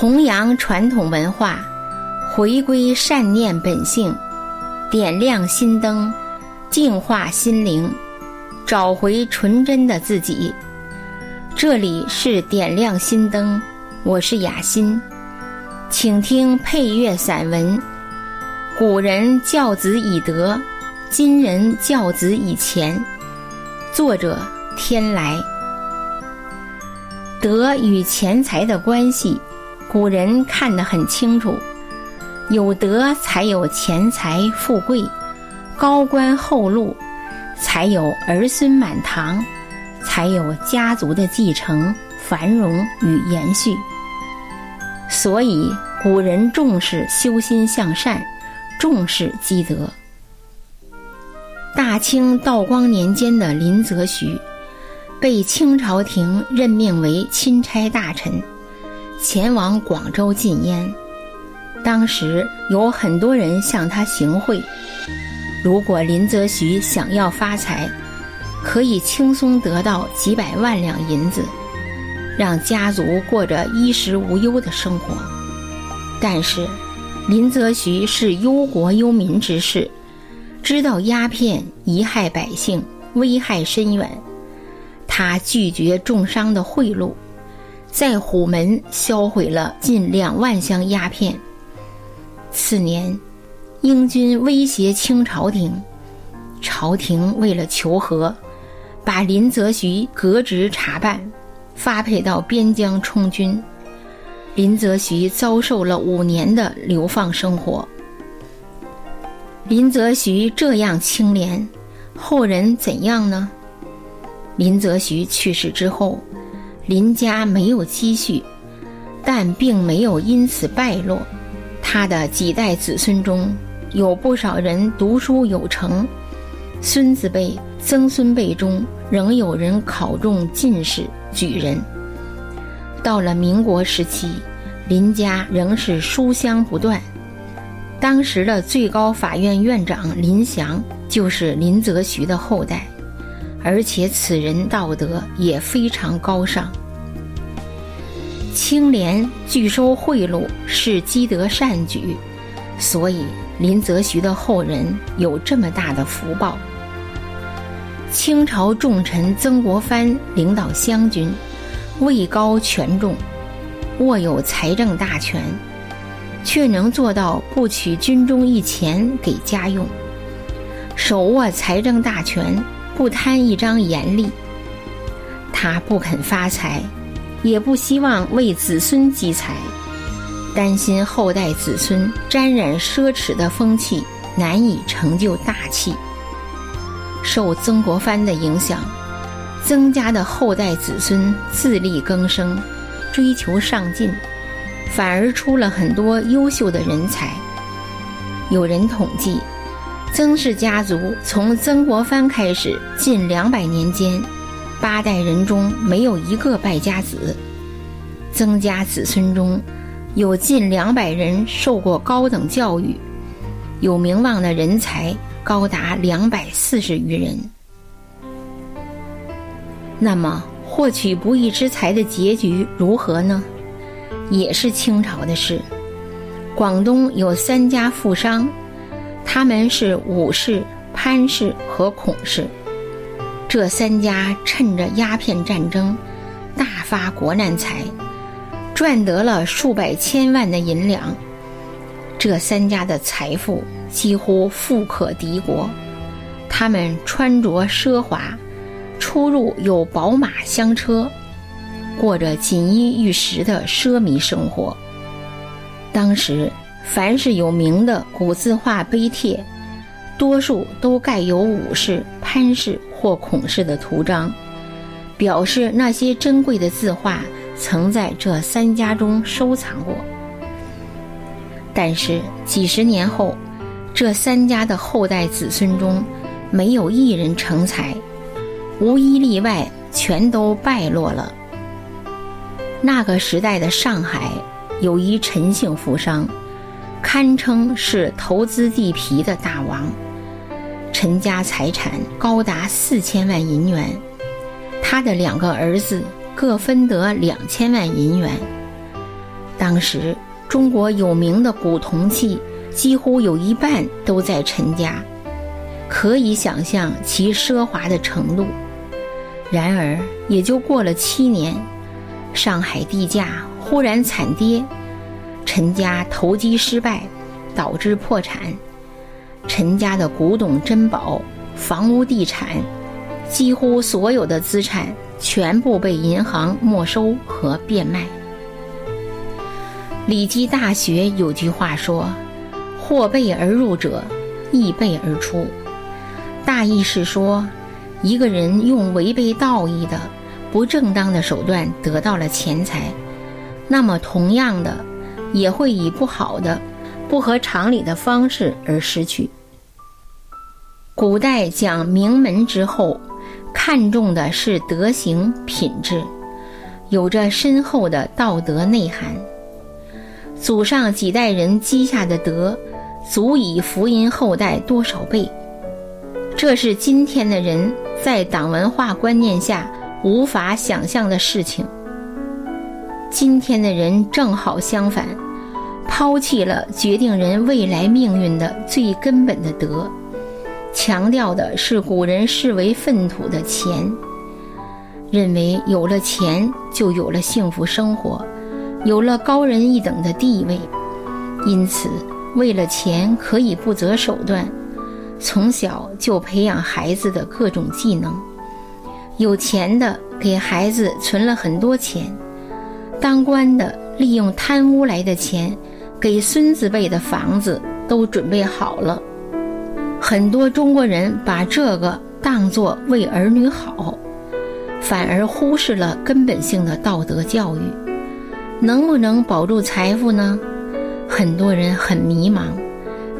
弘扬传统文化，回归善念本性，点亮心灯，净化心灵，找回纯真的自己。这里是点亮心灯，我是雅欣，请听配乐散文。古人教子以德，今人教子以钱。作者：天来。德与钱财的关系，古人看得很清楚。有德才有钱财富贵，高官厚禄，才有儿孙满堂，才有家族的继承、繁荣与延续。所以，古人重视修心向善，重视积德。大清道光年间的林则徐。被清朝廷任命为钦差大臣，前往广州禁烟。当时有很多人向他行贿，如果林则徐想要发财，可以轻松得到几百万两银子，让家族过着衣食无忧的生活。但是，林则徐是忧国忧民之士，知道鸦片贻害百姓，危害深远。他拒绝重商的贿赂，在虎门销毁了近两万箱鸦片。次年，英军威胁清朝廷，朝廷为了求和，把林则徐革职查办，发配到边疆充军。林则徐遭受了五年的流放生活。林则徐这样清廉，后人怎样呢？林则徐去世之后，林家没有积蓄，但并没有因此败落。他的几代子孙中有不少人读书有成，孙子辈、曾孙辈中仍有人考中进士、举人。到了民国时期，林家仍是书香不断。当时的最高法院院长林祥就是林则徐的后代。而且此人道德也非常高尚，清廉拒收贿赂是积德善举，所以林则徐的后人有这么大的福报。清朝重臣曾国藩领导湘军，位高权重，握有财政大权，却能做到不取军中一钱给家用，手握财政大权。不贪一张盐利，他不肯发财，也不希望为子孙积财，担心后代子孙沾染奢侈的风气，难以成就大器。受曾国藩的影响，曾家的后代子孙自力更生，追求上进，反而出了很多优秀的人才。有人统计。曾氏家族从曾国藩开始，近两百年间，八代人中没有一个败家子。曾家子孙中，有近两百人受过高等教育，有名望的人才高达两百四十余人。那么，获取不义之财的结局如何呢？也是清朝的事。广东有三家富商。他们是武氏、潘氏和孔氏，这三家趁着鸦片战争，大发国难财，赚得了数百千万的银两。这三家的财富几乎富可敌国，他们穿着奢华，出入有宝马香车，过着锦衣玉食的奢靡生活。当时。凡是有名的古字画碑帖，多数都盖有武氏、潘氏或孔氏的图章，表示那些珍贵的字画曾在这三家中收藏过。但是几十年后，这三家的后代子孙中，没有一人成才，无一例外，全都败落了。那个时代的上海，有一陈姓富商。堪称是投资地皮的大王，陈家财产高达四千万银元，他的两个儿子各分得两千万银元。当时中国有名的古铜器几乎有一半都在陈家，可以想象其奢华的程度。然而，也就过了七年，上海地价忽然惨跌，陈家投机失败，导致破产。陈家的古董珍宝、房屋地产，几乎所有的资产全部被银行没收和变卖。《礼记·大学》有句话说：“或备而入者，亦备而出。”大意是说。一个人用违背道义的、不正当的手段得到了钱财，那么同样的，也会以不好的、不合常理的方式而失去。古代讲名门之后，看重的是德行品质，有着深厚的道德内涵。祖上几代人积下的德，足以福荫后代多少倍。这是今天的人。在党文化观念下无法想象的事情。今天的人正好相反，抛弃了决定人未来命运的最根本的德，强调的是古人视为粪土的钱，认为有了钱就有了幸福生活，有了高人一等的地位，因此为了钱可以不择手段。从小就培养孩子的各种技能，有钱的给孩子存了很多钱，当官的利用贪污来的钱，给孙子辈的房子都准备好了。很多中国人把这个当作为儿女好，反而忽视了根本性的道德教育。能不能保住财富呢？很多人很迷茫，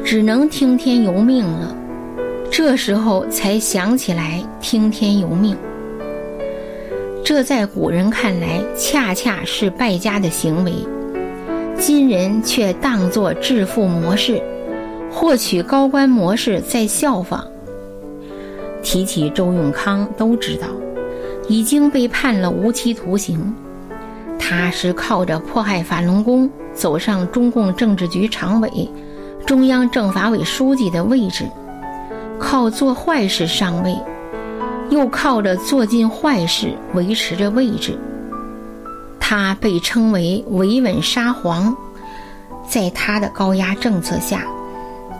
只能听天由命了。这时候才想起来听天由命，这在古人看来恰恰是败家的行为，今人却当作致富模式，获取高官模式在效仿。提起周永康，都知道已经被判了无期徒刑，他是靠着迫害法轮功走上中共政治局常委、中央政法委书记的位置。靠做坏事上位，又靠着做尽坏事维持着位置。他被称为“维稳沙皇”。在他的高压政策下，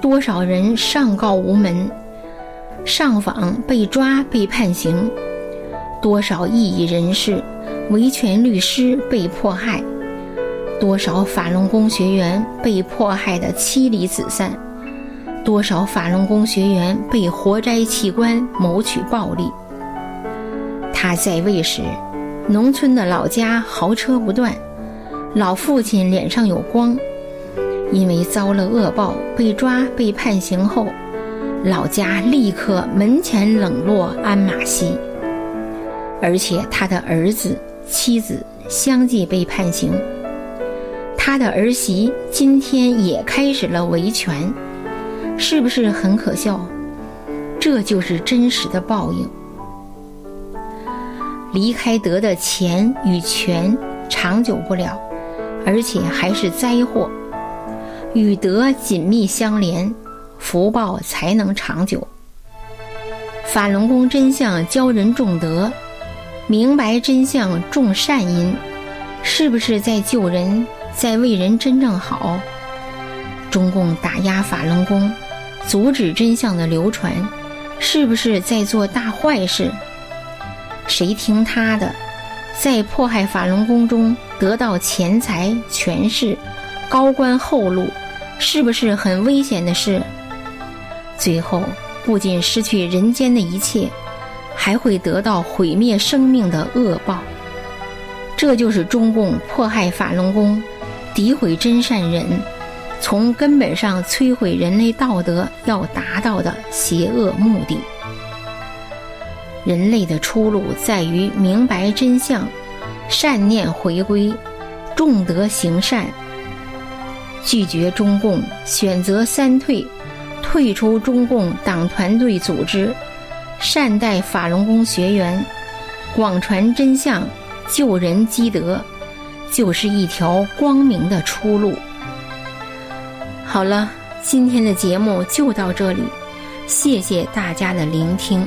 多少人上告无门，上访被抓被判刑；多少异议人士、维权律师被迫害；多少法轮功学员被迫害得妻离子散。多少法轮功学员被活摘器官谋取暴利？他在位时，农村的老家豪车不断，老父亲脸上有光。因为遭了恶报被抓被判刑后，老家立刻门前冷落鞍马稀。而且他的儿子妻子相继被判刑，他的儿媳今天也开始了维权。是不是很可笑？这就是真实的报应。离开得的钱与权长久不了，而且还是灾祸。与德紧密相连，福报才能长久。法轮功真相教人重德，明白真相种善因，是不是在救人，在为人真正好？中共打压法轮功。阻止真相的流传，是不是在做大坏事？谁听他的，在迫害法轮功中得到钱财、权势、高官厚禄，是不是很危险的事？最后不仅失去人间的一切，还会得到毁灭生命的恶报。这就是中共迫害法轮功、诋毁真善人。从根本上摧毁人类道德要达到的邪恶目的。人类的出路在于明白真相，善念回归，重德行善，拒绝中共，选择三退，退出中共党团队组织，善待法轮功学员，广传真相，救人积德，就是一条光明的出路。好了，今天的节目就到这里，谢谢大家的聆听。